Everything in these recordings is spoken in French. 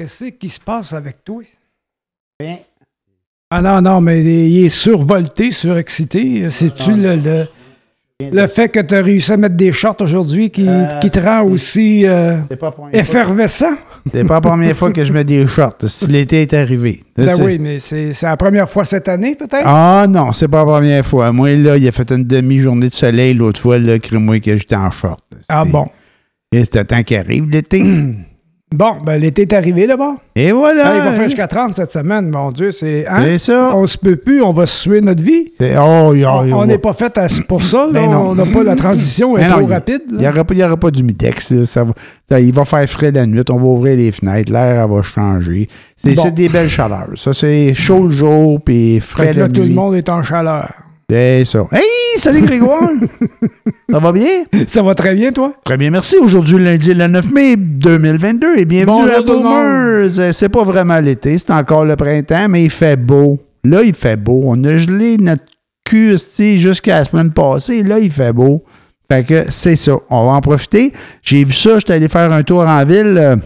Qu'est-ce qui se passe avec toi? Bien. Ah non, non, mais il est survolté, surexcité. C'est-tu le, le, le fait que tu as réussi à mettre des shorts aujourd'hui qui, Euh, qui te rend aussi euh, pas effervescent? C'est pas la première fois que je mets des shorts. L'été est arrivé. Ben oui, mais c'est la première fois cette année, peut-être? Ah non, c'est pas la première fois. Moi, là, il a fait une demi-journée de soleil l'autre fois, là, crée-moi que j'étais en short. Ah bon? Et c'était temps qu'il arrive, l'été. Bon, ben l'été est arrivé d'abord. Et voilà. Ah, il va faire jusqu'à 30 cette semaine, mon Dieu. C'est. hein? Ça. On se peut plus, on va se suer notre vie. Oh, y a- On n'est pas fait à- pour ça. là. Ben on n'a pas la transition est Ben non, trop rapide. Il n'y aura, pas- aura. Ça va- ça- il va faire frais la nuit. On va ouvrir les fenêtres. L'air va changer. C'est Bon. des belles chaleurs. Ça, c'est chaud le jour puis frais Fait la là, tout le monde est en chaleur. C'est ça. Hey, salut Grégoire! ça va bien? Ça va très bien, toi? Très bien, merci. Aujourd'hui, lundi le 9 mai 2022 et bienvenue Bonjour à. Boomers. Euh, C'est pas vraiment l'été, c'est encore le printemps, mais il fait beau. Là, il fait beau. On a gelé notre cul jusqu'à la semaine passée. Là, il fait beau. Fait que c'est ça. On va en profiter. J'ai vu ça, j'étais allé faire un tour en ville.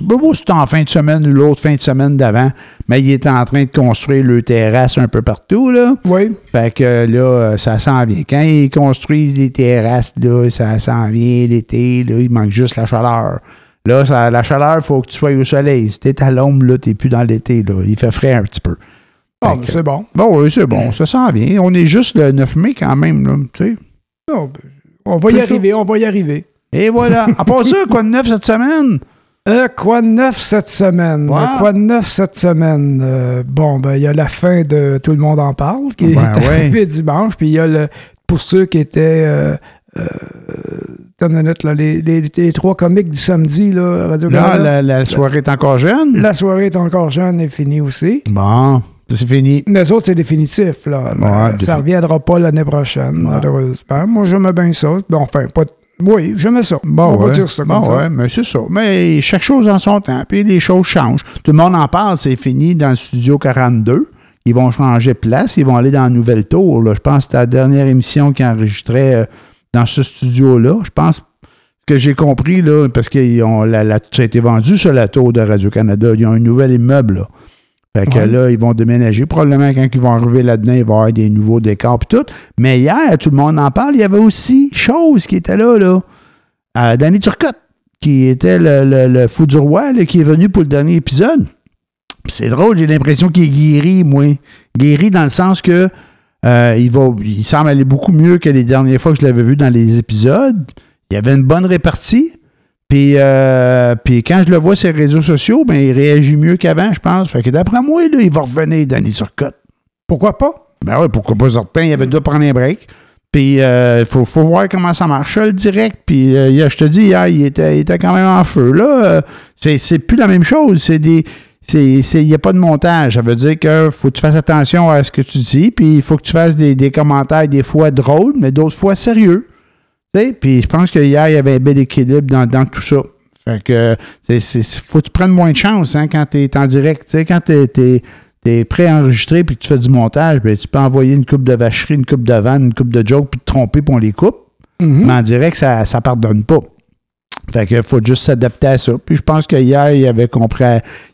Moi, c'était en fin de semaine ou l'autre fin de semaine d'avant, mais il était en train de construire le terrasse un peu partout, là. Oui. Fait que là, ça s'en vient. Quand ils construisent des terrasses, là, ça s'en vient l'été, là, il manque juste la chaleur. Là, ça- la chaleur, il faut que tu sois au soleil. Si t'es à l'ombre, là, t'es plus dans l'été, là. Il fait frais un petit peu. Ah, c'est bon. Bon, oui, c'est bon, ça s'en vient. On est juste le 9 mai quand même, là, tu sais. Ah, ben, on va y C'est ça. arriver, on va y arriver. Et voilà. À part ça, quoi de neuf cette semaine? Euh, quoi de neuf cette semaine? Quoi de neuf cette semaine? Euh, bon, ben, il y a la fin de Tout le monde en parle, qui Ben est arrivée dimanche, puis il y a le, pour ceux qui étaient, euh, euh, une minute, là, les, les- les trois comiques du samedi, là, Radio Là, la, la soirée est encore jeune? La soirée est encore jeune et finie aussi. Bon, c'est fini. Mais les autres, c'est définitif. Là. Ouais, ça ne reviendra pas l'année prochaine, Ouais. malheureusement. Moi, j'aimais bien ça. Bon, enfin, pas... Oui, j'aimais ça. Bon, On ouais. va dire ça comme Bon, ça. ouais, mais c'est ça. Mais chaque chose en son temps. Puis les choses changent. Tout le monde en parle. C'est fini dans le studio 42. Ils vont changer de place. Ils vont aller dans la nouvelle tour. là. Je pense que c'était la dernière émission qu'ils enregistraient euh, dans ce studio-là. Je pense que j'ai compris, là, parce que ça a été vendu sur la tour de Radio-Canada. Ils ont un nouvel immeuble. Là. Fait que Ouais. là, ils vont déménager. Probablement, quand ils vont arriver là-dedans, il va y avoir des nouveaux décors et tout. Mais hier, tout le monde en parle. Il y avait aussi chose qui était là, là. Euh, Danny Turcotte, qui était le, le- le fou du roi, là, qui est venu pour le dernier épisode. C'est drôle, j'ai l'impression qu'il est guéri, moi. Guéri dans le sens que euh, il, va, il semble aller beaucoup mieux que les dernières fois que je l'avais vu dans les épisodes. Il y avait une bonne répartie. Puis, euh, puis quand je le vois sur les réseaux sociaux, ben, il réagit mieux qu'avant, je pense. Fait que d'après moi, là, il va revenir, Danny Turcotte. Pourquoi pas? Ben oui, pourquoi pas certain? Il y avait deux prendre un break. Puis il faut, faut voir comment ça marche, le direct. Puis euh, je te dis, hier, il était, il était quand même en feu. Là, euh, c'est, plus la même chose. C'est des. c'est- c'est- Il n'y a pas de montage. Ça veut dire que faut que tu fasses attention à ce que tu dis. Puis il faut que tu fasses des, des commentaires des fois drôles, mais d'autres fois sérieux. Puis je pense que hier, il y avait un bel équilibre dans, dans tout ça. Fait que c'est, faut que tu prennes moins de chance hein, quand tu es en direct. Tu sais, quand tu es, pré-enregistré puis que tu fais du montage, ben, tu peux envoyer une coupe de vacherie, une coupe de vanne, une coupe de joke puis te tromper puis on les coupe. Mhm. Mais en direct, ça ne pardonne pas. Fait que faut juste s'adapter à ça. Puis je pense que hier, il avait compris,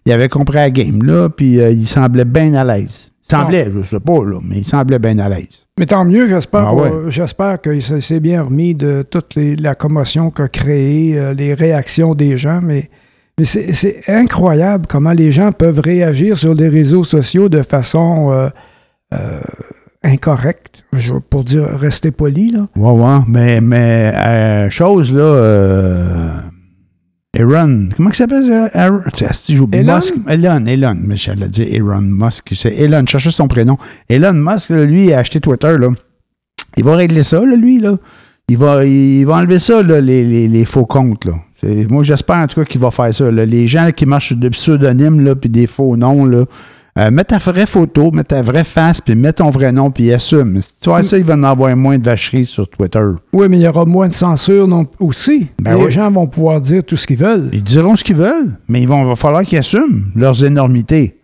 il avait compris la game, là, puis euh, il semblait bien à l'aise. Il semblait, je sais pas, là, mais il semblait bien à l'aise. Mais tant mieux, j'espère, Ah qu'on- ouais. j'espère qu'il s'est s'est bien remis de toute les- la commotion qu'a créée, euh, les réactions des gens, mais, mais c'est incroyable comment les gens peuvent réagir sur les réseaux sociaux de façon euh, euh, incorrecte, pour dire rester poli. Là. Ouais, ouais. Mais, mais chose, là, Aaron, comment il s'appelle? ça? Aaron. Elon? Musk. Elon, Elon, mais j'allais dire Elon Musk. C'est Elon, je cherchais son prénom. Elon Musk, lui, a acheté Twitter, là. Il va régler ça, là, lui, là. Il va, il va enlever ça, là, les, les- les faux comptes, là. Moi, j'espère en tout cas qu'il va faire ça. là. Les gens qui marchent des pseudonymes, là, puis des faux noms, là. Euh, mets ta vraie photo, mets ta vraie face, puis mets ton vrai nom, puis assume. Si tu vois ça, il va en avoir moins de vacheries sur Twitter. Oui, mais il y aura moins de censure non, aussi. Ben les oui. gens vont pouvoir dire tout ce qu'ils veulent. Ils diront ce qu'ils veulent, mais il va falloir qu'ils assument leurs énormités.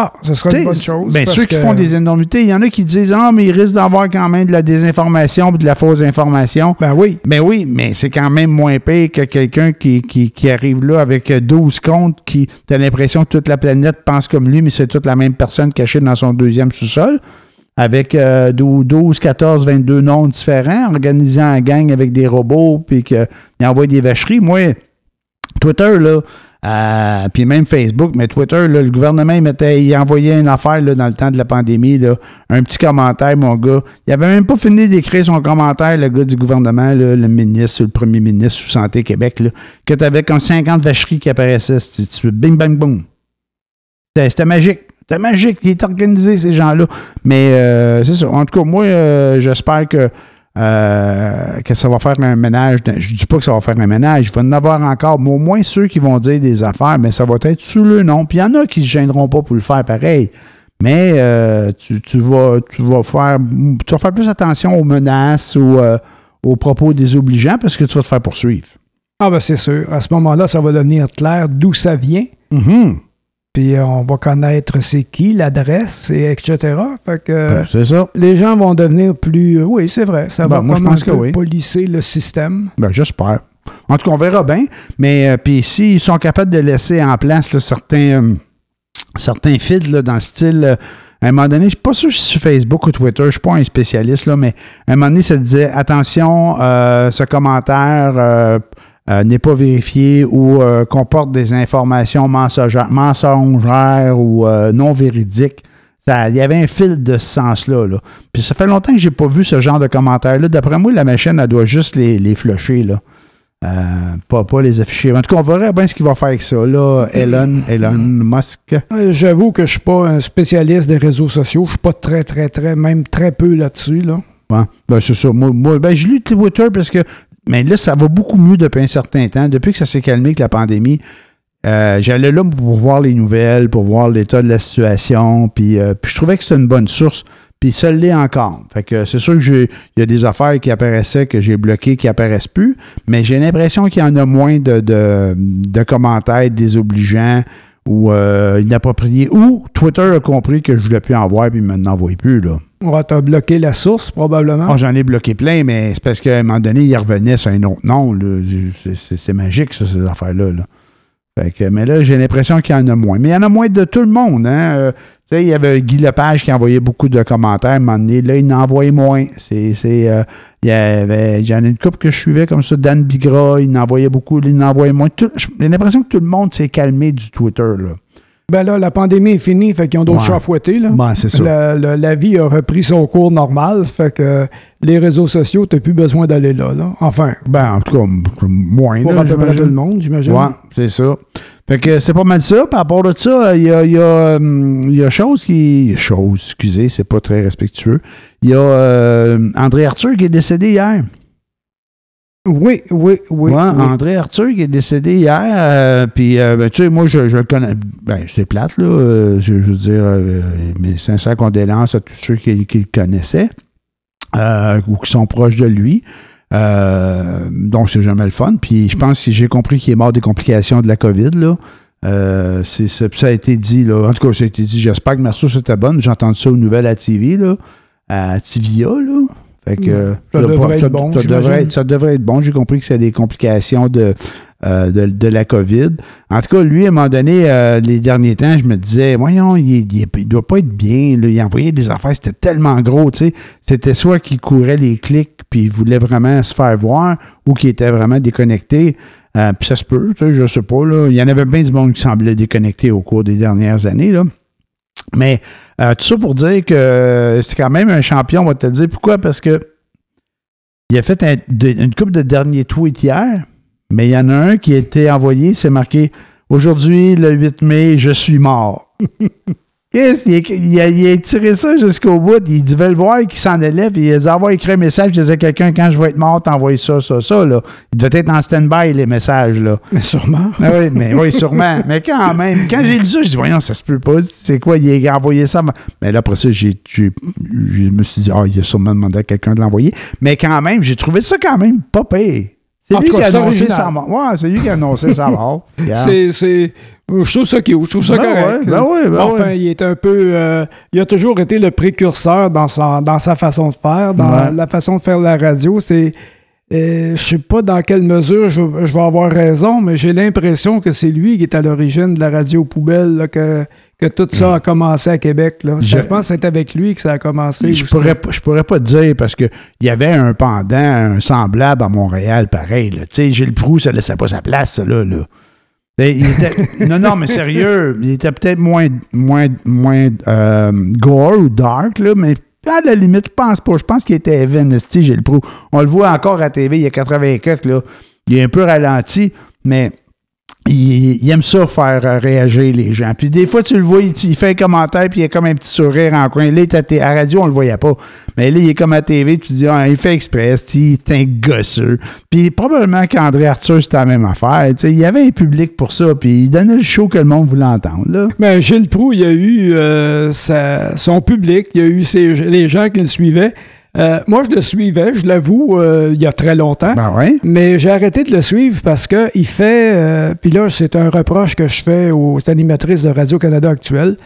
Ah, ce serait T'sais, une bonne chose. Ben, parce ceux qui font des énormités, il y en a qui disent Ah, mais ils risquent d'avoir quand même de la désinformation et de la fausse information. Ben oui. Ben oui, mais c'est quand même moins pire que quelqu'un qui, qui, qui arrive là avec 12 comptes, qui t'as l'impression que toute la planète pense comme lui, mais c'est toute la même personne cachée dans son deuxième sous-sol, avec euh, 12, 14, 22 noms différents, organisant en gang avec des robots, puis qu'il envoie des vacheries. Moi, Twitter, là, euh, puis même Facebook, mais Twitter, là, le gouvernement, il, mettait, il envoyait une affaire là, dans le temps de la pandémie, là, un petit commentaire, mon gars. Il avait même pas fini d'écrire son commentaire, le gars du gouvernement, le ministre, le premier ministre sous Santé Québec, là, que tu avais comme 50 vacheries qui apparaissaient. C'était- Bing, bang. C'était c'était magique. C'était magique. Il est organisé, ces gens-là. Mais euh, c'est ça. En tout cas, moi, euh, j'espère que euh, que ça va faire un ménage. Je dis pas que ça va faire un ménage, il va en avoir encore, mais au moins ceux qui vont dire des affaires, mais ça va être sous le nom. Puis il y en a qui se gêneront pas pour le faire pareil. Mais euh, tu, tu vas, tu, vas faire, tu vas faire plus attention aux menaces ou euh, aux propos désobligeants parce que tu vas te faire poursuivre. Ah, ben c'est sûr. À ce moment-là, ça va devenir clair d'où ça vient. Mhm. Puis on va connaître c'est qui, l'adresse, et etc. Fait que Ben, c'est ça. les gens vont devenir plus. oui, c'est vrai. Ça Ben, va moi, je pense que oui. polisser le système. Ben, j'espère. En tout cas, on verra bien. Mais euh, puis s'ils sont capables de laisser en place là, certains, euh, certains feeds là, dans le style. euh, à un moment donné, je ne suis pas sûr si c'est sur Facebook ou Twitter, je ne suis pas un spécialiste, là, mais à un moment donné, ça disait attention, ce commentaire euh, euh, n'est pas vérifié ou euh, comporte des informations mensongères, mensongères ou euh, non véridiques. Ça- Il y avait un fil de ce sens-là. Là. Puis ça fait longtemps que j'ai pas vu ce genre de commentaires-là. D'après moi, la machine, elle doit juste les, les flusher, là. Euh, pas, pas les afficher. En tout cas, on verra bien ce qu'il va faire avec ça. Là, Elon, Elon Musk. Euh, J'avoue que je suis pas un spécialiste des réseaux sociaux. Je suis pas très, très, très, même très peu là-dessus. Là. Ouais. Ben, c'est ça. Moi, moi, ben, je lis Twitter parce que. Mais là, ça va beaucoup mieux depuis un certain temps. Depuis que ça s'est calmé avec la pandémie, euh, j'allais là pour voir les nouvelles, pour voir l'état de la situation. Puis, euh, puis je trouvais que c'était une bonne source. Puis ça l'est encore. Fait que c'est sûr que j'ai il y a des affaires qui apparaissaient que j'ai bloquées qui apparaissent plus, mais j'ai l'impression qu'il y en a moins de, de commentaires désobligeants ou euh, inappropriés. Ou Twitter a compris que je voulais plus en voir puis il m'en envoie plus. Là. On va te bloquer la source, probablement. Ah, j'en ai bloqué plein, mais c'est parce qu'à un moment donné, il revenait sur un autre nom. C'est- magique, ça, ces affaires-là. là. Fait que, mais là, j'ai l'impression qu'il y en a moins. Mais il y en a moins de tout le monde. Hein? Euh, tu sais, il y avait Guy Lepage qui envoyait beaucoup de commentaires. À un moment donné, là, il en envoyait moins. C'est, c'est, euh, il y avait, j'en ai une couple que je suivais comme ça. Dan Bigra, il en envoyait beaucoup, il en envoyait moins. J'ai l'impression que tout le monde s'est calmé du Twitter. Là. Ben là, la pandémie est finie, fait qu'ils ont d'autres Ouais. chats à fouetter. Là. C'est ça. La, la- la vie a repris son cours normal, fait que les réseaux sociaux, tu plus besoin d'aller là, là. Enfin, Ben, en tout cas, moins. pour là, à peu près j'imagine. tout le monde, j'imagine. Ouais, c'est ça. Fait que c'est pas mal ça. Par rapport à ça, il y a, il y, a, hum, il y a chose qui. Chose, excusez, c'est pas très respectueux. Il y a euh, André Arthur qui est décédé hier. Oui, oui, oui. Ouais, oui. André Arthur qui est décédé hier. euh, puis, euh, ben, tu sais, moi, je, je le connais. Ben, c'est plate, là. euh, je, je veux dire, mes sincères condoléances à tous ceux qui, qui le connaissaient ou qui sont proches de lui. Euh, donc, c'est jamais le fun. Puis, je pense que j'ai compris qu'il est mort des complications de la COVID, là. Euh, ça a été dit, là. En tout cas, ça a été dit. J'espère que ma source était bonne. J'ai entendu ça aux nouvelles à TV, là. À TVIA, là. Fait que. Ça devrait être bon, ça devrait être bon. J'ai compris que c'est des complications de, euh, de, la COVID. En tout cas, lui, à un moment donné, euh, les derniers temps, je me disais, voyons, il, il, il doit pas être bien. là. Il envoyait des affaires, c'était tellement gros, tu sais. C'était soit qu'il courait les clics, puis il voulait vraiment se faire voir, ou qu'il était vraiment déconnecté. Euh, puis ça se peut, tu sais, je sais pas. Là. Il y en avait bien du monde qui semblait déconnecté au cours des dernières années. Là. Mais euh, tout ça pour dire que c'est quand même un champion, on va te dire. Pourquoi? Parce que il a fait une couple de derniers tweets hier, mais il y en a un qui a été envoyé, c'est marqué Aujourd'hui, le 8 mai, je suis mort. Il, a, il a tiré ça jusqu'au bout. Il devait le voir qu'il s'en allait, puis il a dit envoie écrire un message, je disais quelqu'un quand je vais être mort, t'envoies ça, ça, ça. Là. Il devait être en stand-by, les messages. là. Mais sûrement. Ah oui, mais oui, sûrement. Mais quand même, quand j'ai lu ça, je dis, voyons, ça se peut pas. C'est quoi, il a envoyé ça? Mais là, après ça, je me suis dit, ah, il a sûrement demandé à quelqu'un de l'envoyer. Mais quand même, j'ai trouvé ça quand même pas pire. C'est lui qui a annoncé sa mort. C'est lui qui a annoncé sa mort. Regarde. C'est, Je trouve ça cute, je trouve ça Ben correct. ouais, ben ben enfin, il est un peu. euh, il a toujours été le précurseur dans sa, dans sa façon de faire, dans Ouais. la façon de faire la radio. C'est. euh, je sais pas dans quelle mesure je, je vais avoir raison, mais j'ai l'impression que c'est lui qui est à l'origine de la radio poubelle, là, que, que tout ça a commencé à Québec. Là. Je, Je- pense que c'est avec lui que ça a commencé. Je pourrais, pas- je pourrais pas te dire parce qu'il y avait un pendant, un semblable à Montréal, pareil. Tu sais, Gilles Proux, ça laissait pas sa place, ça, là. là. Et il était- non, non, mais sérieux, il était peut-être moins, moins, moins euh, gore ou dark, là, mais à la limite, je pense pas. Je pense qu'il était even, esti, Gilles Proux. On le voit encore à TV, il y a 80 quelques, là. Il est un peu ralenti, mais il, aime ça faire euh, réagir les gens. Puis des fois, tu le vois, il, fait un commentaire, puis il a comme un petit sourire en coin. Là, à, à radio, on le voyait pas. Mais là, il est comme à TV, puis tu dis, ah, il fait exprès, il est un gosseux. Puis probablement qu'André Arthur, c'était la même affaire. Il y avait un public pour ça, puis il donnait le show que le monde voulait entendre. Là. Ben, Gilles Proux, il a eu euh, son public, il a eu les gens qui le suivaient. Euh, moi, je le suivais, je l'avoue, euh, il y a très longtemps. Ben ouais. Mais j'ai arrêté de le suivre parce que il fait. euh, Puis là, c'est un reproche que je fais aux animatrices de Radio-Canada actuelle.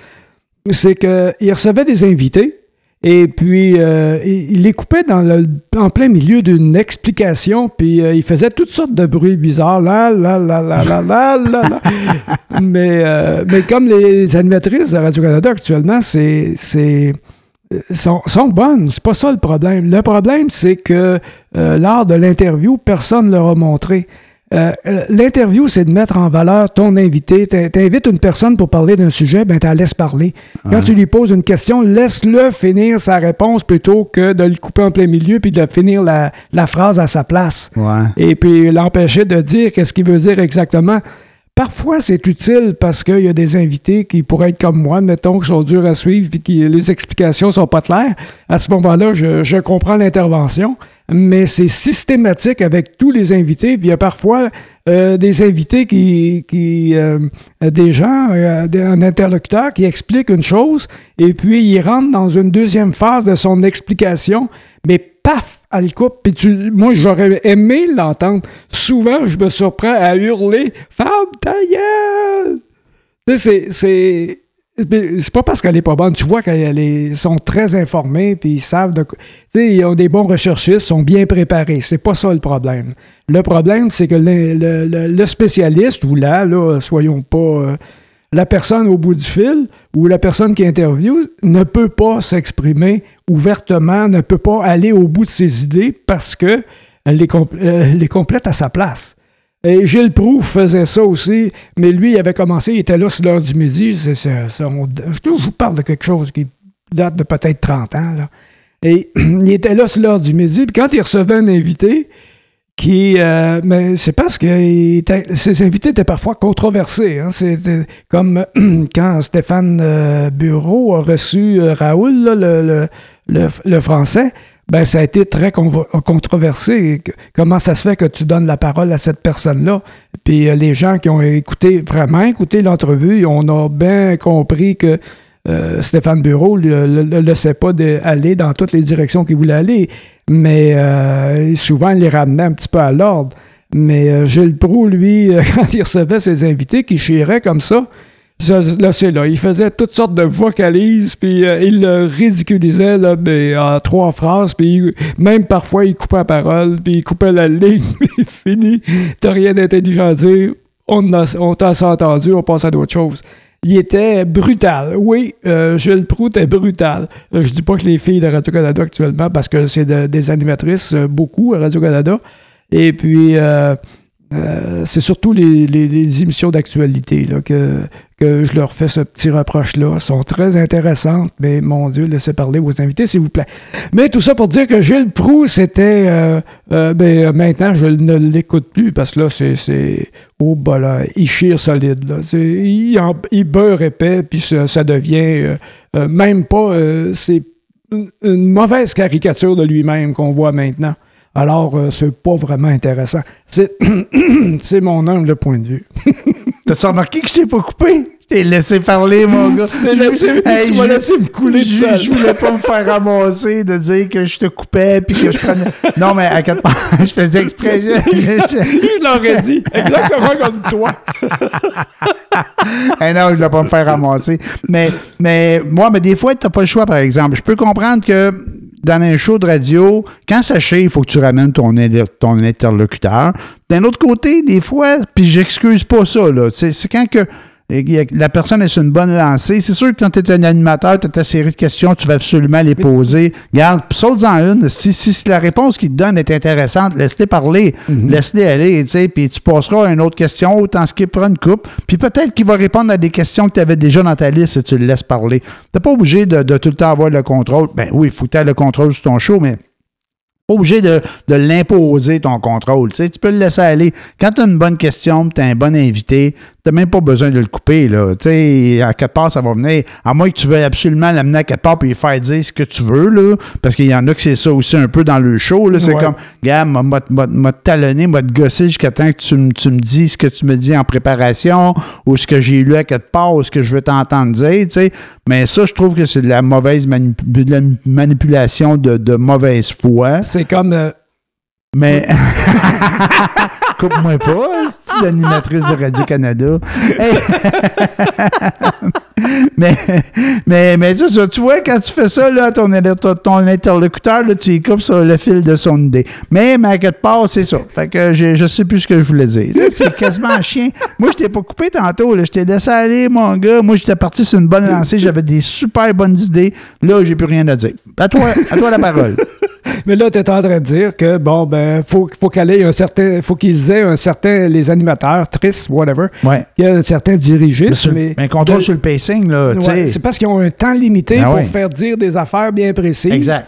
C'est qu'il recevait des invités et puis euh, il, les coupait dans le, en plein milieu d'une explication. Puis il faisait toutes sortes de bruits bizarres. Là, là, là, là, là, là, là, là. mais, mais comme les animatrices de Radio-Canada actuellement, c'est. Sont, sont bonnes, c'est pas ça le problème. Le problème, c'est que euh, lors de l'interview, personne ne leur a montré. Euh, euh, L'interview, c'est de mettre en valeur ton invité. T'in- T'invites une personne pour parler d'un sujet, ben t'en laisses parler. Quand tu lui poses une question, laisse-le finir sa réponse plutôt que de le couper en plein milieu puis de finir la, la phrase à sa place Ouais. et puis l'empêcher de dire qu'est-ce qu'il veut dire exactement. Parfois, c'est utile parce qu'il y a des invités qui pourraient être comme moi, mettons, qui sont durs à suivre et qui les explications sont pas claires. À ce moment-là, je, je comprends l'intervention, mais c'est systématique avec tous les invités. Puis il y a parfois euh, des invités qui, qui euh, des gens, euh, un interlocuteur qui explique une chose et puis il rentre dans une deuxième phase de son explication, mais paf, elle coupe. Puis tu, moi, j'aurais aimé l'entendre. Souvent, je me surprends à hurler Femme ta gueule! C'est- c'est. pas parce qu'elle est pas bonne. Tu vois qu'ils sont très informés, puis ils savent de ils ont des bons recherchistes, sont bien préparés. C'est pas ça le problème. Le problème, c'est que le spécialiste, ou là, là, soyons pas. euh, la personne au bout du fil ou la personne qui interviewe ne peut pas s'exprimer ouvertement, ne peut pas aller au bout de ses idées parce que elle euh, les complète à sa place. Et Gilles Proux faisait ça aussi, mais lui, il avait commencé, il était là sur l'heure du midi. Je vous parle de quelque chose qui date de peut-être 30 ans. Là. Et il était là sur l'heure du midi, puis quand il recevait un invité, qui. euh, mais c'est parce que ces invités étaient parfois controversés. hein. C'était comme quand Stéphane euh, Bureau a reçu euh, Raoul, là, le- le- le français. Ben, ça a été très controversé. Comment ça se fait que tu donnes la parole à cette personne-là? Puis euh, les gens qui ont écouté, vraiment écouté l'entrevue, on a bien compris que euh, Stéphane Bureau ne laissait pas aller dans toutes les directions qu'il voulait aller, mais euh, souvent il les ramenait un petit peu à l'ordre. Mais Gilles Proux, lui, quand il recevait ses invités qui chiraient comme ça, là, c'est là. Il faisait toutes sortes de vocalises, puis euh, il le ridiculisait là, en trois phrases, puis même parfois il coupait la parole, puis il coupait la ligne, puis fini. T'as rien d'intelligent à dire. On, on t'a entendu, on passe à d'autres choses. Il était brutal. Oui, euh, Gilles Proux était brutal. Euh, je dis pas que les filles de Radio-Canada actuellement, parce que c'est de- des animatrices, euh, beaucoup à Radio-Canada. Et puis, euh, c'est surtout les, émissions d'actualité que, je leur fais ce petit reproche-là. Elles sont très intéressantes, mais mon Dieu, laissez parler vos invités, s'il vous plaît. Mais tout ça pour dire que Gilles Proux, c'était. euh, euh, ben, maintenant, je ne l'écoute plus parce que là, c'est. oh, bah là, il chire solide. Là. Il, en- il beurre épais, puis ça, devient. même pas. c'est une mauvaise caricature de lui-même qu'on voit maintenant. Alors, euh, c'est pas vraiment intéressant. C'est, c'est mon humble point de vue. T'as-tu remarqué que je t'ai pas coupé? Je t'ai laissé parler, mon gars. Tu t'es laissé, Hey, tu m'as laissé me couler de je, je voulais pas me faire ramasser de dire que je te coupais puis que je prenais. Non, mais à part, je faisais exprès. Je, je- Je l'aurais dit. Exactement comme toi. Eh non, je vais pas me faire ramasser. Mais, mais moi, mais des fois, tu n'as pas le choix, par exemple. Je peux comprendre que dans un show de radio, quand ça chie, il faut que tu ramènes ton, inter- ton interlocuteur. D'un autre côté, des fois, puis j'excuse pas ça, là. C'est quand que la personne est sur une bonne lancée. C'est sûr que quand tu es un animateur, tu as ta série de questions, tu vas absolument les poser. Garde, saute-en une. Si, si, si la réponse qu'il te donne est intéressante, laisse-les parler. Laisse-les aller, tu sais, puis tu passeras à une autre question, ou t'en skipperas une coupe. Puis peut-être qu'il va répondre à des questions que tu avais déjà dans ta liste si tu le laisses parler. Tu pas obligé de, de tout le temps avoir le contrôle. Ben oui, il faut que tu aies le contrôle sur ton show, mais pas obligé de, de l'imposer, ton contrôle. Tu, sais, tu peux le laisser aller. Quand tu as une bonne question, tu as un bon invité, tu même pas besoin de le couper. Là. Tu sais, à quelque part, ça va venir. À moins que tu veuilles absolument l'amener à quelque part et lui faire dire ce que tu veux. Là, parce qu'il y en a que c'est ça aussi un peu dans le show. là. C'est Ouais. comme, gars, m'a- talonné, m'a gossé jusqu'à temps que tu, me- tu me dis ce que tu me dis en préparation ou ce que j'ai lu à quelque part ou ce que je veux t'entendre dire. tu sais. Mais ça, je trouve que c'est de la mauvaise manip- de la manipulation de, de mauvaise foi. C'est comme. euh, Mais. Coupe-moi pas, c'est l'animatrice de Radio-Canada. mais, mais, mais tu, vois, quand tu fais ça, là, ton, ton, interlocuteur, là, tu y coupes sur le fil de son idée. Mais, mais à quelque part, c'est ça. Fait que je, je sais plus ce que je voulais dire. C'est quasiment un chien. Moi, je t'ai pas coupé tantôt. Là. Je t'ai laissé aller, mon gars. Moi, j'étais parti sur une bonne lancée. J'avais des super bonnes idées. Là, j'ai plus rien à dire. À toi, à toi la parole. Mais là, tu es en train de dire que, bon, ben, faut, faut qu'elle ait un certain. faut qu'ils aient un certain. les animateurs, tristes, whatever, Ouais. qu'il y ait un certain dirigisme. Mais, un contrôle de- sur le là, Ouais, c'est parce qu'ils ont un temps limité Ah pour ouais. faire dire des affaires bien précises. Exact.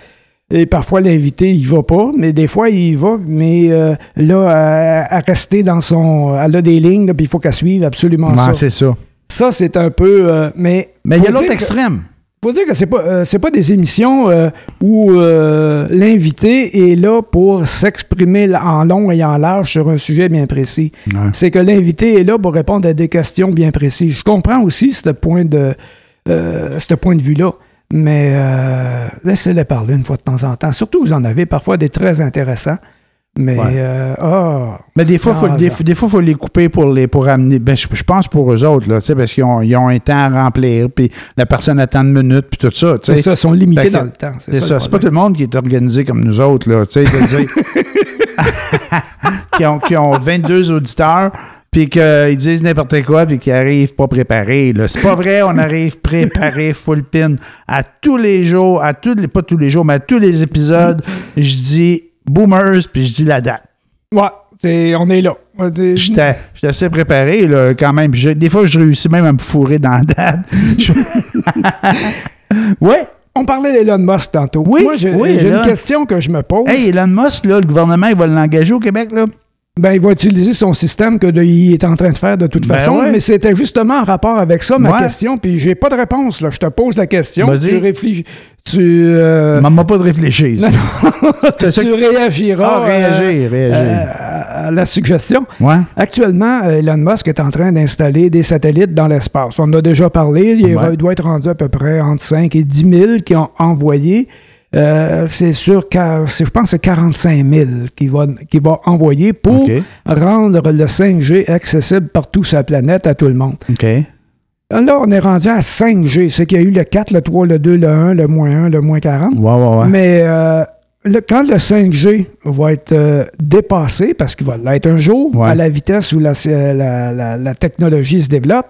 Et parfois, l'invité, il va pas, mais des fois, il y va. Mais euh, là, à, à rester dans son. Elle a des lignes, puis il faut qu'elle suive absolument ça. c'est ça. Ça, c'est un peu. euh, mais Mais il y a l'autre extrême. Faut dire que c'est pas euh, c'est pas des émissions euh, où euh, l'invité est là pour s'exprimer en long et en large sur un sujet bien précis. Ouais. C'est que l'invité est là pour répondre à des questions bien précises. Je comprends aussi ce point de ce point de vue-là. Mais euh, laissez-les parler une fois de temps en temps. Surtout, vous en avez parfois des très intéressants. Mais, Ouais. euh, ah, Mais des fois, faut, des, fois, faut les couper pour les pour amener. Ben, je, je pense pour eux autres, là, tu sais, parce qu'ils ont, ils ont un temps à remplir, puis la personne attend une minute, puis tout ça. tu c'est ça, ils sont limités que- dans le temps. C'est ça. le C'est pas tout le monde qui est organisé comme nous autres, là, tu sais, qui, ont, qui ont 22 auditeurs, puis qu'ils disent n'importe quoi, puis qu'ils arrivent pas préparés. là. C'est pas vrai, on arrive préparé, full pin, à tous les jours, à tous les, pas tous les jours, mais à tous les épisodes, je dis boomers, puis je dis la date. Ouais, on est là. J'étais assez préparé, là, quand même. Je- des fois, je réussis même à me fourrer dans la date. Ouais. On parlait d'Elon Musk tantôt. Oui, Moi, j'ai oui, une question que je me pose. Hey, Elon Musk, là, le gouvernement, il va l'engager au Québec, là. Ben, il va utiliser son système que de- il est en train de faire de toute Ben façon. ouais. Mais c'était justement en rapport avec ça, ma Ouais. question. Puis j'ai pas de réponse. Là. Je te pose la question. Tu réfléchis. Tu, euh, Maman pas de réfléchir. non, non, tu que- réagiras Ah, réagir, euh, réagir. euh, à, la suggestion. ouais. Actuellement, euh, Elon Musk est en train d'installer des satellites dans l'espace. On en a déjà parlé. Il doit être rendu à peu près entre 5 et 10 000 qui ont envoyé. Euh, c'est sûr je pense que c'est 45 000 qu'il va, envoyer pour rendre le 5G accessible partout sur la planète à tout le monde. Là, on est rendu à 5G. C'est qu'il y a eu le 4, le 3, le 2, le 1, le moins 1, le moins 40. Ouais, ouais, ouais. Mais euh, le- quand le 5G va être euh, dépassé, parce qu'il va l'être un jour, à la vitesse où la, la- la- la technologie se développe.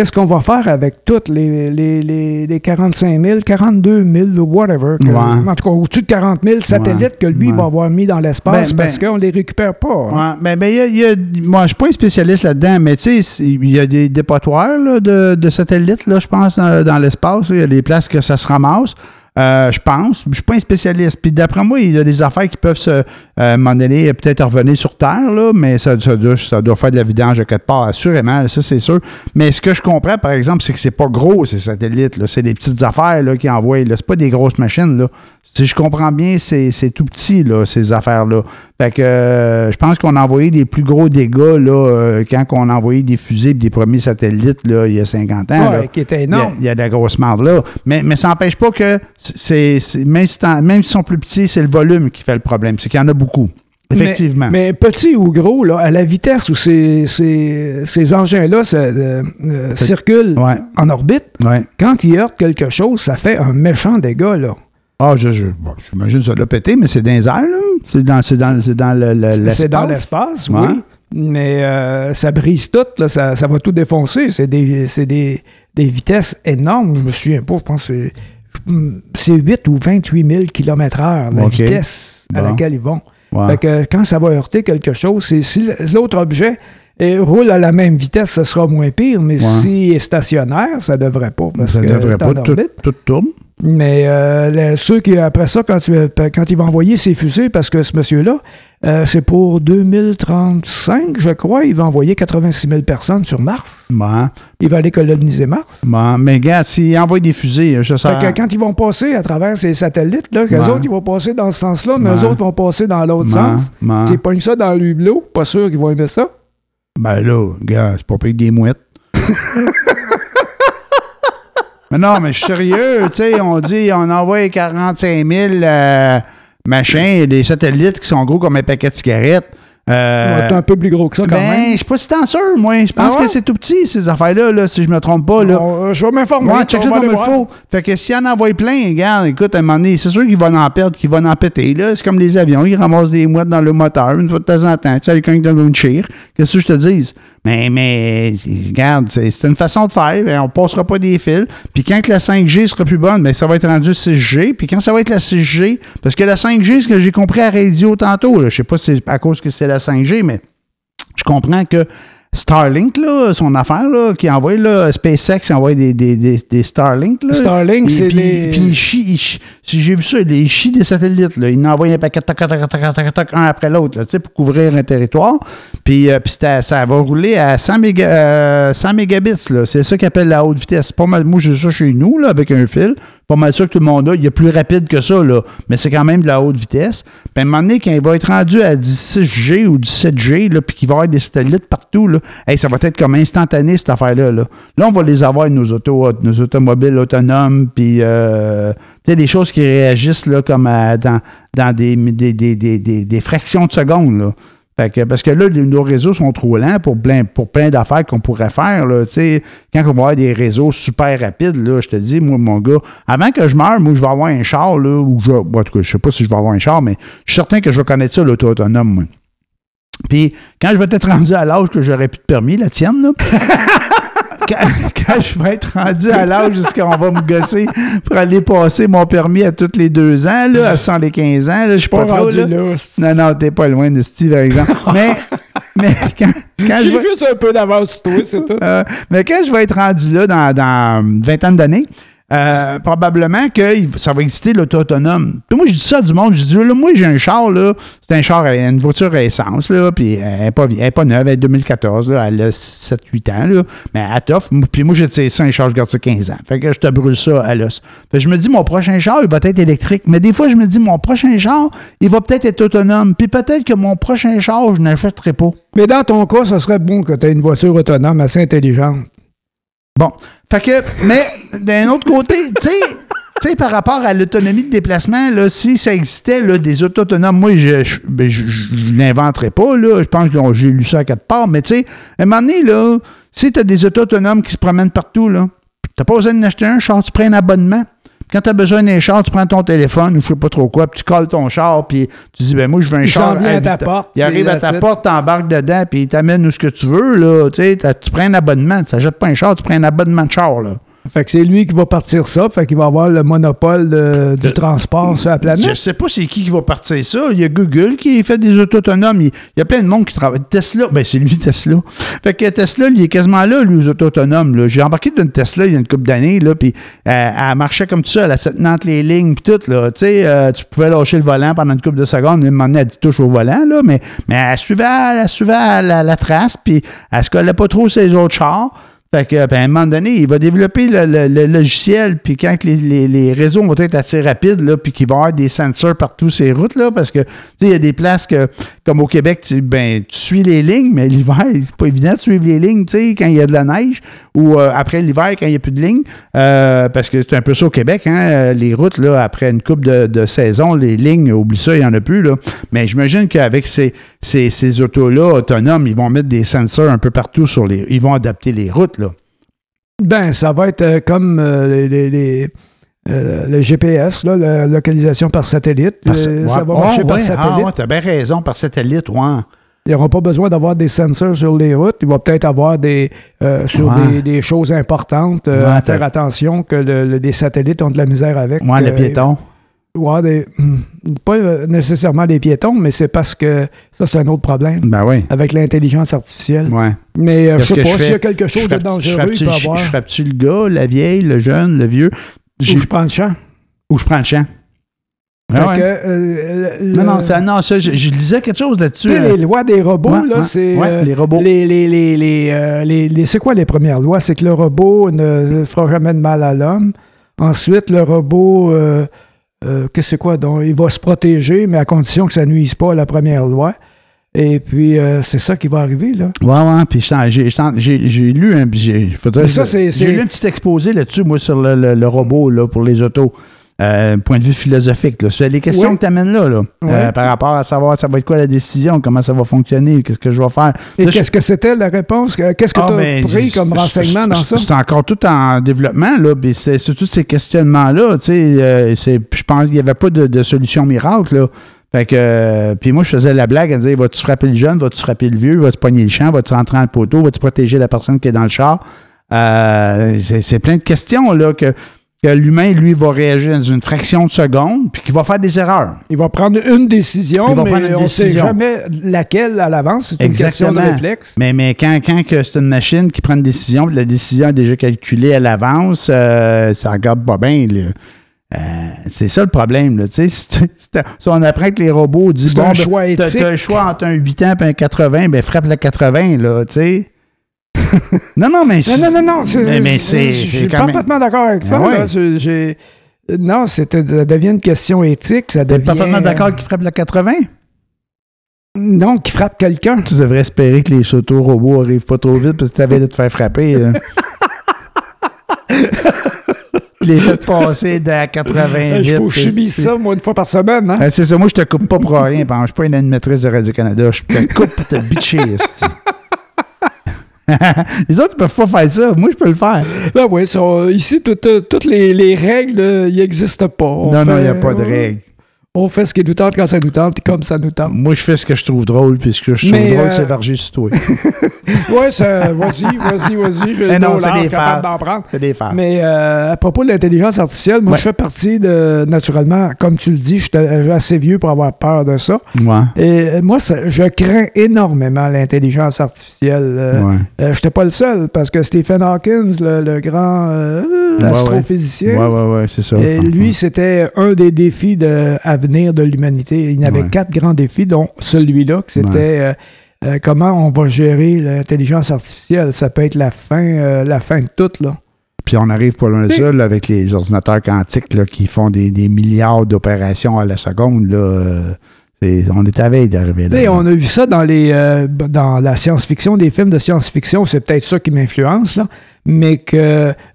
Qu'est-ce qu'on va faire avec toutes les, les, les, les 45 000, 42 000, ou whatever, que- Ouais. en tout cas au-dessus de 40 000 satellites que lui Ouais. va avoir mis dans l'espace Ben, parce ben- qu'on ne les récupère pas. hein. Ben, ben, il y a, il y a- moi, je suis pas un spécialiste là-dedans, mais tu sais, il y a des dépotoirs là, de, de satellites, là, je pense, dans, dans l'espace. Il y a des places que ça se ramasse. Euh, je pense. Je suis pas un spécialiste. Puis d'après moi, il y a des affaires qui peuvent se, euh, moment donné, peut-être revenir sur Terre, là, mais ça, ça, doit, faire de la vidange à quelque part, assurément, ça c'est sûr. Mais ce que je comprends, par exemple, c'est que c'est pas gros, ces satellites. C'est des petites affaires là, qui envoient. C'est pas des grosses machines. Là. Si je comprends bien, c'est tout petit, là, ces affaires-là. Fait que euh, je pense qu'on a envoyé des plus gros dégâts là, euh, quand on a envoyé des fusées et des premiers satellites là, il y a 50 ans. là. Qui était Il y, a, énorme. il y a de la grosse marde là. Mais, mais ça n'empêche pas que c'est, même si s'ils sont plus petits, c'est le volume qui fait le problème. C'est qu'il y en a beaucoup. Effectivement. Mais, mais petit ou gros, là, à la vitesse où ces, ces, ces engins-là euh, circulent Ouais, en orbite, ouais. quand ils heurtent quelque chose, ça fait un méchant dégât. Là. Ah, je, je, bon, j'imagine que ça l'a pété, mais c'est dans les airs, là. C'est dans, c'est dans, c'est dans le, le- C'est dans l'espace. l'espace, Ouais. oui. Mais euh, ça brise tout, là, ça, ça va tout défoncer. C'est des, c'est des, des vitesses énormes. Je me souviens pas, je pense que c'est, c'est 8 ou 28 000 km/h, la vitesse à Bon. laquelle ils vont. Ouais. Fait que quand ça va heurter quelque chose, c'est si l'autre objet roule à la même vitesse, ce sera moins pire, mais Ouais. s'il est stationnaire, ça devrait pas. Parce ça que devrait pas, tout, tout tourne. Mais euh, ceux qui, après ça, quand, tu, quand il va envoyer ses fusées, parce que ce monsieur-là, euh, c'est pour 2035, je crois, il va envoyer 86 000 personnes sur Mars. Bon, Il va aller coloniser Mars. bon. Mais regarde, s'ils envoient des fusées, je sais. Fait que quand ils vont passer à travers ces satellites, là, Ouais. autres, ils vont passer dans ce sens-là, mais Ouais. eux autres vont passer dans l'autre sens. Tu pognes ça dans l'hublot, pas sûr qu'ils vont aimer ça. Ben là, gars, c'est pas pire que des mouettes. mais non, mais je suis sérieux, tu sais, on dit, on envoie 45 000 euh, machins, des satellites qui sont gros comme un paquet de cigarettes. Euh, c'est un peu plus gros que ça quand ben, même. je suis pas si tant sûr, moi. Je pense Ah ouais? que c'est tout petit, ces affaires-là, là, si je me trompe pas. Là. Euh, je vais m'informer. Ouais, check ça comme il faut. Fait que s'il en envoie plein, regarde, écoute, à un moment donné, c'est sûr qu'il va en perdre, qu'il va en péter. Là. C'est comme les avions, ils ramassent des mouettes dans le moteur une fois de temps en temps. Tu sais, quelqu'un qui donne une chire. Qu'est-ce que je te dis? Mais, mais, regarde, c'est une façon de faire. Ben, on passera pas des fils. Puis quand que la 5G sera plus bonne, ben, ça va être rendu 6G. Puis quand ça va être la 6G, parce que la 5G, ce que j'ai compris à la radio tantôt, je sais pas si c'est à cause que c'est la 5G, mais je comprends que Starlink, là, son affaire, là, qui envoie, là, SpaceX, il envoie des, des, des, des Starlink, là. Starlink, c'est puis, les- Puis il chie, il chie- si j'ai vu ça, il chie des satellites, là. Il en envoie un paquet, tac, tac, tac, tac, tac, tac, un après l'autre, là, tu sais, pour couvrir un territoire. Puis, euh, puis ça va rouler à 100, méga- euh, 100 mégabits, là. C'est ça qu'ils appellent la haute vitesse. Pas mal, moi, j'ai ça chez nous, là, avec un fil. Pas mal sûr que tout le monde a. Il est plus rapide que ça, là. Mais c'est quand même de la haute vitesse. Puis à un moment donné, quand il va être rendu à 16G ou 17G, là, puis qu'il va y avoir des satellites partout, là, ça va être comme instantané, cette affaire-là. Là. là, on va les avoir, nos, autos, nos automobiles autonomes, puis euh, des choses qui réagissent là, comme à- dans, des, des, des, des, fractions de secondes. Parce que là, nos réseaux sont trop lents pour plein, pour plein d'affaires qu'on pourrait faire. Quand on va avoir des réseaux super rapides, là, je te dis, moi, mon gars, avant que je meure, moi, je vais avoir un char, là, je, en tout cas, je sais pas si je vais avoir un char, mais je suis certain que je vais connaître ça, l'auto autonome. Puis, quand je vais être rendu à l'âge que j'aurais plus de permis, la tienne, là, quand, quand je vais être rendu à l'âge jusqu'on va me gosser pour aller passer mon permis à tous les deux ans, là, à 115 ans, là, je suis pas, Pas trop, là. là. Non, non, t'es pas loin de Steve, par exemple. mais, mais quand, quand je J'ai vais- juste un peu d'avance toi, c'est tout. euh, mais quand je vais être rendu là dans, dans une vingtaine d'années, euh, probablement que ça va exister l'auto autonome. Puis moi, je dis ça à du monde. Je dis, là, moi, j'ai un char, là. C'est un char, une voiture à essence, là. Puis elle n'est pas, pas neuve, elle est 2014, là. Elle a 7-8 ans, là. Mais elle t'offre. Puis moi, j'ai tiré ça, un char, je garde ça 15 ans. Fait que je te brûle ça à l'os. Je me dis, mon prochain char, il va être électrique. Mais des fois, je me dis, mon prochain char, il va peut-être être autonome. Puis peut-être que mon prochain char, je n'achèterai pas. Mais dans ton cas, ce serait bon que tu aies une voiture autonome assez intelligente. Bon. Fait que, mais d'un autre côté, tu sais, tu sais, par rapport à l'autonomie de déplacement, là, si ça existait, là, des autos autonomes, moi, je je, ben, je- je pas, là. Je pense que j'ai lu ça à quatre parts, mais tu sais, à un moment donné, là, si tu as des autos autonomes qui se promènent partout, là, t'as pas besoin d'en acheter un char, tu prends un abonnement. Quand tu as besoin d'un char, tu prends ton téléphone ou je sais pas trop quoi, puis tu colles ton char, puis tu dis, ben moi, je veux un Il char. vient à ta porte, Il arrive à ta porte, t'embarques dedans, puis il t'amène où ce que tu veux, là. Tu sais, t'as- tu prends un abonnement. Tu n'achètes pas un char, tu prends un abonnement de char, là. Fait que c'est lui qui va partir ça, fait qu'il va avoir le monopole de- du transport sur la Je planète. sais pas c'est qui qui va partir ça. Il y a Google qui fait des autos autonomes. Il, il y a plein de monde qui travaille. Tesla, ben c'est lui Tesla. Fait que Tesla, il est quasiment là, lui, aux autos autonomes. là. J'ai embarqué dans une Tesla il y a une couple d'années, là, puis euh, elle marchait comme ça, elle entre les lignes, puis tout, là. Tu sais, euh, tu pouvais lâcher le volant pendant une couple de secondes, une moment donné, elle dit touche au volant, là, mais, mais elle suivait, elle suivait la, la trace, puis elle se collait pas trop sur les autres chars. Fait que, ben, à un moment donné, il va développer le, le- le logiciel, puis quand les, les- les réseaux vont être assez rapides, là, puis qu'il va y avoir des sensors partout ces routes, là, parce que, tu sais, il y a des places que, comme au Québec, tu, ben, tu suis les lignes, mais l'hiver, c'est pas évident de suivre les lignes, tu sais, quand il y a de la neige, ou euh, après l'hiver, quand il n'y a plus de lignes, euh, parce que c'est un peu ça au Québec, hein, les routes, là, après une coupe de, de saison, les lignes, oublie ça, il n'y en a plus, là. Mais j'imagine qu'avec ces, ces, ces autos-là autonomes, ils vont mettre des sensors un peu partout sur les... Ils vont adapter les routes. Ben, ça va être euh, comme euh, les, les- les, euh, le GPS, là, la localisation par satellite. Par- ouais. ça va Ah, marcher par ouais, satellite. Ah, ouais, t'as bien raison, par satellite, ouais. Ils n'auront pas besoin d'avoir des sensors sur les routes. Il va peut-être avoir des euh, sur Ouais. des, des choses importantes euh, Ouais, à faire attention que le- le- les satellites ont de la misère avec. Le Euh, piéton. Ouais, des- hum, pas nécessairement les piétons, mais c'est parce que ça, c'est un autre problème Ben oui. avec l'intelligence artificielle. Ouais. Mais euh, je sais que pas je s'il y a quelque chose Je de je dangereux, frappe-tu il peut le- avoir. Je frappe-tu le gars, la vieille, le jeune, le vieux? Ou je prends le champ. Ou je prends le champ? Ah ouais. que, euh, le- Non, non, ça, non, ça, je, je lisais quelque chose là-dessus. Sais, euh, les lois des robots, ouais, là, ouais, c'est. euh, les robots. Les, les, les, les, euh, les- les- c'est quoi les premières lois? C'est que le robot ne fera jamais de mal à l'homme. Ensuite, le robot, euh, qu'est-ce que c'est quoi? Donc, il va se protéger, mais à condition que ça ne nuise pas à la première loi. Et puis, euh, c'est ça qui va arriver, là. Ouais, ouais, puis j'ai lu un... J'ai lu un petit exposé là-dessus, moi, sur le, le- le robot, là, pour les autos. Euh, point de vue philosophique, là. C'est les questions que tu amènes là, là. Euh, par rapport à savoir ça va être quoi la décision, comment ça va fonctionner, qu'est-ce que je vais faire. Et je- qu'est-ce que c'était la réponse? Qu'est-ce que Ah, tu as ben, pris comme renseignement dans ça? C'est encore tout en développement, là. Puis c'est tous ces questionnements-là, tu sais. euh, je pense qu'il n'y avait pas de, de solution miracle, là. Fait que, euh, puis moi, je faisais la blague à dire, vas-tu frapper le jeune, vas-tu frapper le vieux, vas-tu pogner le champ, vas-tu rentrer dans le poteau, vas-tu protéger la personne qui est dans le char? Euh, c'est c'est plein de questions, là, que, que l'humain, lui, va réagir dans une fraction de seconde, puis qu'il va faire des erreurs. Il va prendre une décision, Il va mais une on ne sait jamais laquelle à l'avance. C'est une question de Exactement. réflexe. Mais, mais quand, quand c'est une machine qui prend une décision, puis la décision est déjà calculée à l'avance, euh, ça regarde pas bien. là. Euh, c'est ça le problème. Là, tu sais. si, tu- on apprend que les robots disent C'est un bon, choix ben, t'as le choix entre un 8 ans et un 80, ben frappe le 80, là, tu sais. Non, non, mais Non, non, non, non. c'est- Mais, mais c'est, je c'est suis même- parfaitement d'accord avec toi. Ah ouais. là. Je- j'ai- Non, c'est- ça devient une question éthique. Ça T'es devient... parfaitement d'accord qu'il frappe le 80? Non, qui frappe quelqu'un. Tu devrais espérer que les auto-robots arrivent pas trop vite parce que t'avais de te faire frapper. là. les fait passer de 80 Je vite. faut chibis ça, moi, une fois par semaine. Hein? Ah, c'est ça, moi je te coupe pas pour rien. Je suis pas une animatrice de Radio-Canada. Je te coupe pour te bitcher. les autres ils peuvent pas faire ça. Moi, je peux le faire. Ben oui, ici, tout- tout- toutes les, les règles, euh, ils n'existent pas. On non, non, il n'y a pas de règles. On fait ce qui nous tente quand ça nous tente, et comme ça nous tente. Moi, je fais ce que je trouve drôle, puis ce que je trouve drôle, euh, c'est varger sur toi. Ouais, vas-y, vas-y, vas-y. Le non, c'est des capable d'en prendre. C'est des femmes. Mais euh, à propos de l'intelligence artificielle, moi, je fais partie de, naturellement, comme tu le dis, je suis assez vieux pour avoir peur de ça. Et euh, moi, je crains énormément l'intelligence artificielle. Je n'étais pas le seul, parce que Stephen Hawkins, le, grand astrophysicien, Ouais, ouais, ouais, c'est ça. et lui, c'était un des défis de, de l'humanité. Il y avait Ouais. quatre grands défis, dont celui-là, que c'était euh, euh, comment on va gérer l'intelligence artificielle. Ça peut être la fin, euh, la fin de tout, là. Puis on arrive pas loin de ça, là, avec les ordinateurs quantiques là, qui font des, des milliards d'opérations à la seconde. Là, euh, on est à veille d'arriver là. on a vu ça dans, les, euh, dans la science-fiction, des films de science-fiction, c'est peut-être ça qui m'influence, mais que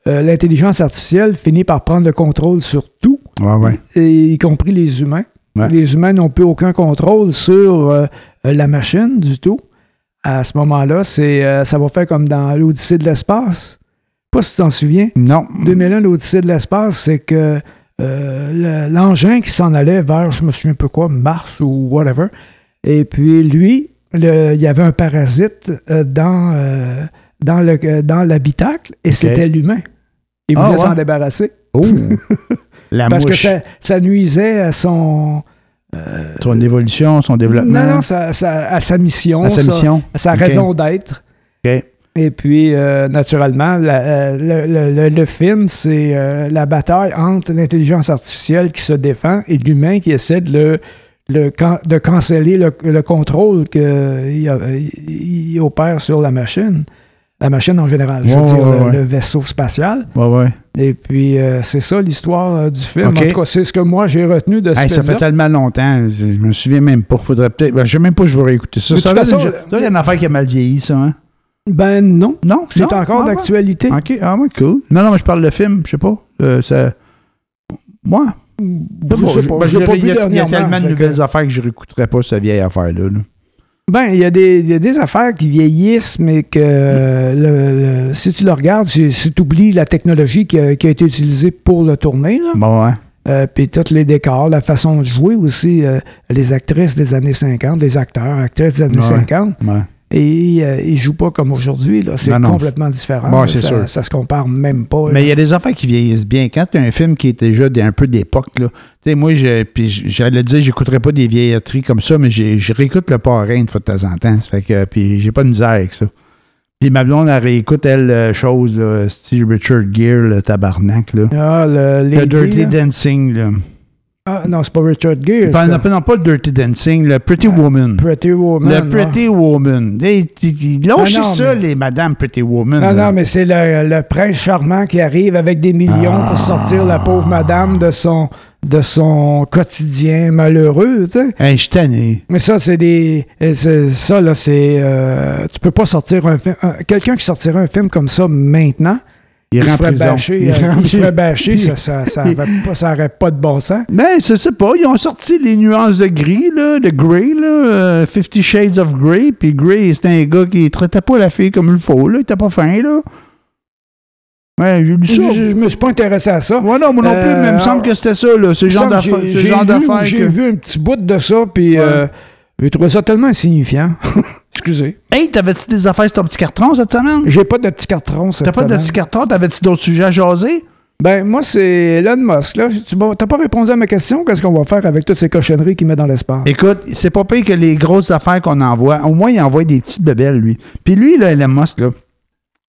euh, l'intelligence artificielle finit par prendre le contrôle sur tout, Ouais, ouais. et y compris les humains. Ouais. Les humains n'ont plus aucun contrôle sur euh, la machine du tout. À ce moment-là, c'est, euh, ça va faire comme dans l'Odyssée de l'espace. Pas si tu t'en souviens. Non. 2001, l'Odyssée de l'espace, c'est que euh, le- l'engin qui s'en allait vers, je me souviens pas quoi, Mars ou whatever. Et puis lui, le- il y avait un parasite euh, dans, euh, dans, le, euh, dans l'habitacle et c'était l'humain. Il Ah, voulait s'en débarrasser. Oh! La Parce que ça, ça nuisait à son. euh, Son évolution, son développement? non, non, ça- ça- à sa mission, à sa mission. à sa raison d'être. OK. Et puis, euh, naturellement, la- euh, le, le- le- le film, c'est euh, la bataille entre l'intelligence artificielle qui se défend et l'humain qui essaie de, le, le can- de canceller le, le contrôle qu'il il opère sur la machine. La machine en général, je Ouais, veux dire ouais, le, vaisseau spatial. Ouais, ouais. Et puis, euh, c'est ça l'histoire euh, du film. En tout cas, c'est ce que moi j'ai retenu de ce Hey, ça film fait tellement longtemps, je je me souviens même pas. Faudrait peut-être. Ben, je sais même pas, je vais réécouter ça. Ça, il y a une affaire qui a mal vieilli, ça, hein? Ben non, Non, c'est encore Ah, ouais. d'actualité. OK, ah ouais, cool. Non, non, mais je parle de film, je sais pas. Euh, ça... Moi, Je sais pas, Ben, je l'ai je pas il vu y a, il y a dernièrement, tellement de que- nouvelles affaires que je réécouterais pas cette vieille affaire-là. là. Ben, il y, a des- il y a des affaires qui vieillissent, mais que euh, le- le- si tu le regardes, si tu oublies la technologie qui a, qui a été utilisée pour le tourner, là, Bon, ouais. euh, puis tous les décors, la façon de jouer aussi, euh, les actrices des années 50, les acteurs, actrices des années Ouais. 50, ouais. Et euh, ils jouent pas comme aujourd'hui. C'est complètement différent. Ça, sûr. ça se compare même pas. Mais il y a des affaires qui vieillissent bien. Quand tu as un film qui est déjà d'un peu d'époque, tu sais, moi, j'allais dire, j'écouterais pas des vieilleries comme ça, mais je réécoute le parrain une fois de temps en temps. Ça fait que, puis j'ai pas de misère avec ça. Puis ma blonde, elle réécoute, elle, euh, chose, là, Steve Richard Gere, le tabarnak, là. Ah, le, Dirty là. Dancing, là. Ah, non, c'est pas Richard Gere. Pas, ça. non, non, pas le Dirty Dancing, le Pretty Woman. Pretty Woman. le ah. Pretty Woman. Lâchez Ah non, ça, les Madame Pretty Woman. Non, là. non, mais c'est le, le prince charmant qui arrive avec des millions Ah. pour sortir la pauvre madame de son, de son quotidien malheureux, tu sais. Hey, je suis tanné. Mais ça, c'est des. euh, Ça, là, c'est. euh, tu peux pas sortir un film. un- Quelqu'un qui sortirait un film comme ça maintenant, Il il, se bâcher. Il euh, il se bâcher, ça, ça, ça, pas, ça aurait pas de bon sens. Ben, je sais pas. Ils ont sorti les nuances de gris, là, de Grey, là, euh, Fifty Shades of Grey. Puis Grey, c'était un gars qui traitait pas la fille comme il faut, là. Il était pas fin, là. Ouais, j'ai lu Je, ça. je- je me suis pas intéressé à ça. Ouais, non, moi non plus, Euh, mais il me semble que c'était ça, là. Me genre semble d'affaire. que c'est J'ai vu, que. vu un petit bout de ça, puis Ouais. euh, j'ai trouvé ça tellement insignifiant. Excusez. Hey, t'avais-tu des affaires sur ton petit carton cette semaine? J'ai pas de petit carton cette T'as pas de petit carton? T'avais-tu d'autres sujets à jaser? Ben, moi, c'est Elon Musk. Là. Tu T'as pas répondu à ma question? Qu'est-ce qu'on va faire avec toutes ces cochonneries qu'il met dans l'espace? Écoute, c'est pas pire que les grosses affaires qu'on envoie. Au moins, il envoie des petites bebelles, lui. Puis lui, là, Elon Musk, là,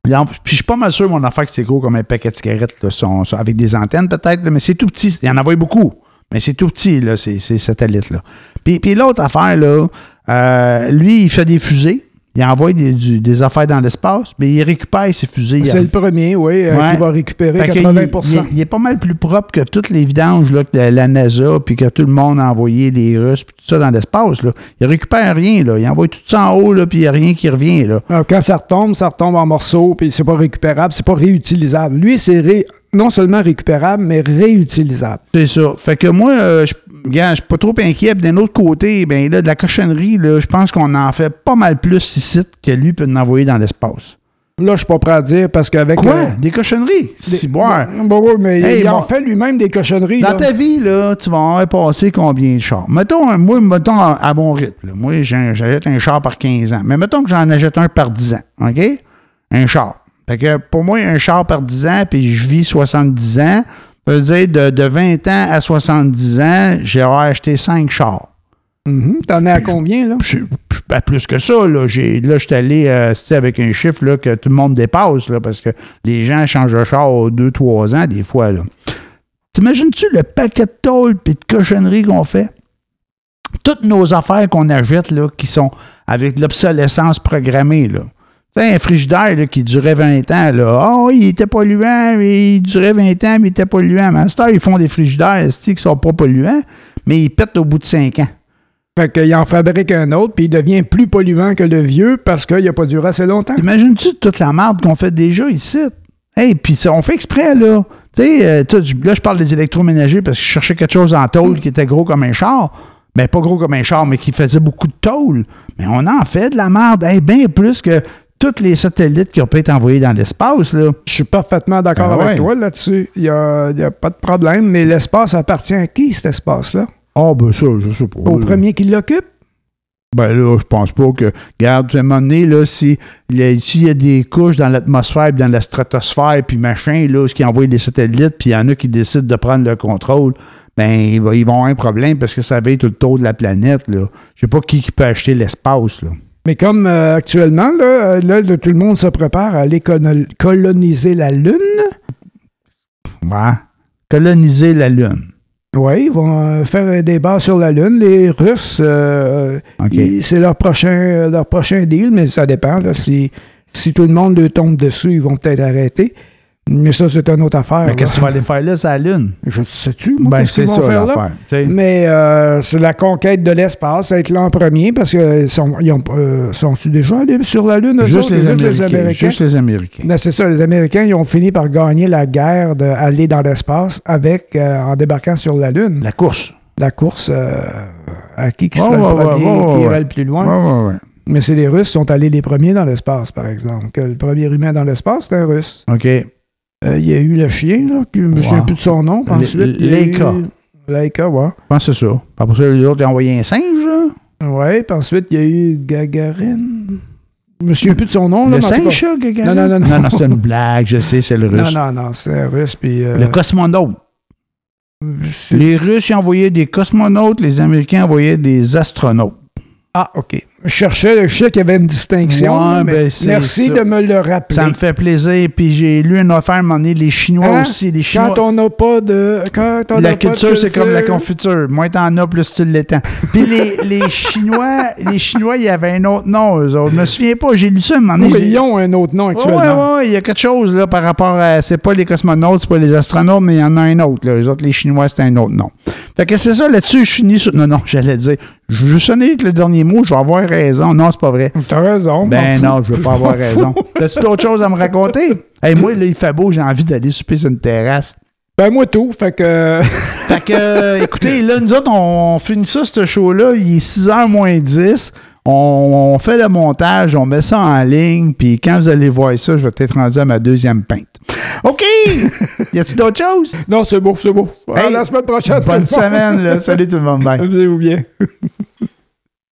puis je suis pas mal sûr, mon affaire, que c'est gros comme un paquet de cigarettes, là, son- son- avec des antennes peut-être, mais c'est tout petit. Il en envoie beaucoup. Mais c'est tout petit, là, ces, ces satellites-là. Puis, puis l'autre affaire, là, euh, lui, il fait des fusées. Il envoie des, du- des affaires dans l'espace, mais il récupère ces fusées. C'est le premier, oui, euh, Ouais. qui va récupérer Fait que 80 il, il est- il est pas mal plus propre que toutes les vidanges là, que la, la NASA, puis que tout le monde a envoyé les Russes, puis tout ça dans l'espace. Là. Il récupère rien. Là. Il envoie tout ça en haut, là, puis il n'y a rien qui revient. Là. Alors, quand ça retombe, ça retombe en morceaux, puis c'est pas récupérable, c'est pas réutilisable. Lui, c'est ré- non seulement récupérable, mais réutilisable. C'est ça. Fait que moi, euh, je je suis pas trop inquiet. D'un autre côté, ben là, de la cochonnerie, je pense qu'on en fait pas mal plus ici que lui peut en envoyer dans l'espace. Là, je suis pas prêt à dire parce qu'avec. Quoi? euh, Des cochonneries? Si boire. Bon, oui, mais Hey, il bon. en fait lui-même des cochonneries. Dans là. ta vie, là, tu vas en passer combien de chars? Mettons, moi, mettons à, à mon rythme. là. Moi, j'achète un char par 15 ans. Mais mettons que j'en achète un par 10 ans. OK? Un char. Fait que pour moi, un char par 10 ans, puis je vis 70 ans, ça veut dire de, de 20 ans à 70 ans, j'ai acheté 5 chars. Mhm. T'en es à combien, là? Je- je- ben, plus que ça, là, j'ai, là, je suis allé euh, avec un chiffre là, que tout le monde dépasse, là, parce que les gens changent de char aux 2-3 ans, des fois. Là. T'imagines-tu le paquet de tôle et de cochonneries qu'on fait? Toutes nos affaires qu'on achète, là, qui sont avec l'obsolescence programmée, là. Tu sais, un frigidaire là, qui durait 20 ans, là. Ah, il était polluant, il durait 20 ans, mais il était polluant. Mais à cette heure, ils font des frigidaires qui sont pas polluants, mais ils pètent au bout de 5 ans. Fait qu'il en fabrique un autre, puis il devient plus polluant que le vieux parce qu'il n'a pas duré assez longtemps. T'imagines-tu toute la merde qu'on fait déjà ici? Hey, puis on fait exprès, là. Tu sais, euh, là, je parle des électroménagers parce que je cherchais quelque chose en tôle qui était gros comme un char. Ben, pas gros comme un char, mais qui faisait beaucoup de tôle. Mais on en fait de la merde, hey, bien plus que tous les satellites qui ont pu être envoyés dans l'espace, là. Je suis parfaitement d'accord Ah avec ouais. toi là-dessus. Il n'y a, il y a pas de problème, mais l'espace appartient à qui, cet espace-là? Ah, ben ça, je sais pas. Au là. premier qui l'occupe? Ben là, je pense pas que. Regarde, à un moment donné, là, si, il s'il y a des couches dans l'atmosphère, puis dans la stratosphère, puis machin, là, ce qui envoie des satellites, puis il y en a qui décident de prendre le contrôle, ben, ils vont avoir un problème parce que ça va être tout le tour de la planète, là. Je sais pas qui, qui peut acheter l'espace, là. Mais comme euh, actuellement, là, euh, là, là, tout le monde se prépare à aller colo- coloniser la Lune. Ouais. Coloniser la Lune. Oui, ils vont euh, faire des bases sur la Lune. Les Russes, euh, c'est leur prochain, leur prochain deal, mais ça dépend. Là, si Si tout le monde tombe dessus, ils vont peut-être arrêter. Mais ça, c'est une autre affaire. Mais qu'est-ce que tu vas aller faire là, sur la Lune? Je sais-tu, moi, Ben, qu'est-ce c'est qu'ils vont ça faire là? Mais euh, c'est la conquête de l'espace, être là en premier, parce qu'ils sont, ils ont, euh, sont-ils déjà allés sur la Lune? Juste autres, les, juste Américains. Juste les Américains. Ben, c'est ça, les Américains, ils ont fini par gagner la guerre d'aller dans l'espace avec, euh, en débarquant sur la Lune. La course. La course euh, à qui qui sera le premier, qui ira le plus loin. Mais c'est les Russes qui sont allés les premiers dans l'espace, par exemple. Que le premier humain dans l'espace, c'est un Russe. OK. Euh, il y a eu le chien, là, que je me souviens plus de son nom. Ensuite, Leica. Leica, ouais. Je pense que c'est ça. Après ça, les autres, ils ont envoyé un singe, là. Ouais, puis ensuite, il y a eu Gagarine. Je me souviens plus de son nom. Là, Le singe, ça, Gagarin? Non, non, non, non. Non, non, c'est une blague, je sais, c'est le Non, russe. non, non, c'est un russe. Puis, euh, Le cosmonaute. Les Russes ils envoyaient des cosmonautes, les Américains envoyaient des astronautes. Ah, OK. Je cherchais, je sais qu'il y avait une distinction. Ouais, là, mais ben, merci ça. de me le rappeler. Ça me fait plaisir. Puis j'ai lu une affaire à un moment donné, les Chinois Hein? aussi. Les Chinois. Quand on n'a pas de. Quand on La culture, c'est comme la confiture. Moins t'en as, plus tu l'étends. Puis les, les Chinois, les Chinois, il y avait un autre nom, eux autres. Je me souviens pas, j'ai lu ça un moment Oui, donné. mais j'ai- ils ont un autre nom actuellement. ouais, ouais, il y a quelque chose là par rapport à. C'est pas les cosmonautes, c'est pas les astronautes, mais il y en a un autre. Là. Les autres, les Chinois, c'est un autre nom. Fait que c'est ça, là-dessus, je finis sur. Non, non, j'allais dire. Je sonner avec le dernier mot, je vais avoir raison. Non, c'est pas vrai. T'as raison. Ben non, je veux pas avoir raison. T'as-tu d'autres choses à me raconter? Hey, moi, là, il fait beau, j'ai envie d'aller souper sur une terrasse. Ben, moi, tout. Fait que. Fait que, euh, écoutez, là, nous autres, on finit ça, ce show-là. Il est 6h moins 10. On, on fait le montage, on met ça en ligne, puis quand vous allez voir ça, je vais être rendu à ma deuxième pinte. OK! y a-t-il d'autres choses? non, c'est beau, c'est beau. À la semaine prochaine. Bonne semaine, là. Salut tout le monde. Bye. Amusez-vous bien.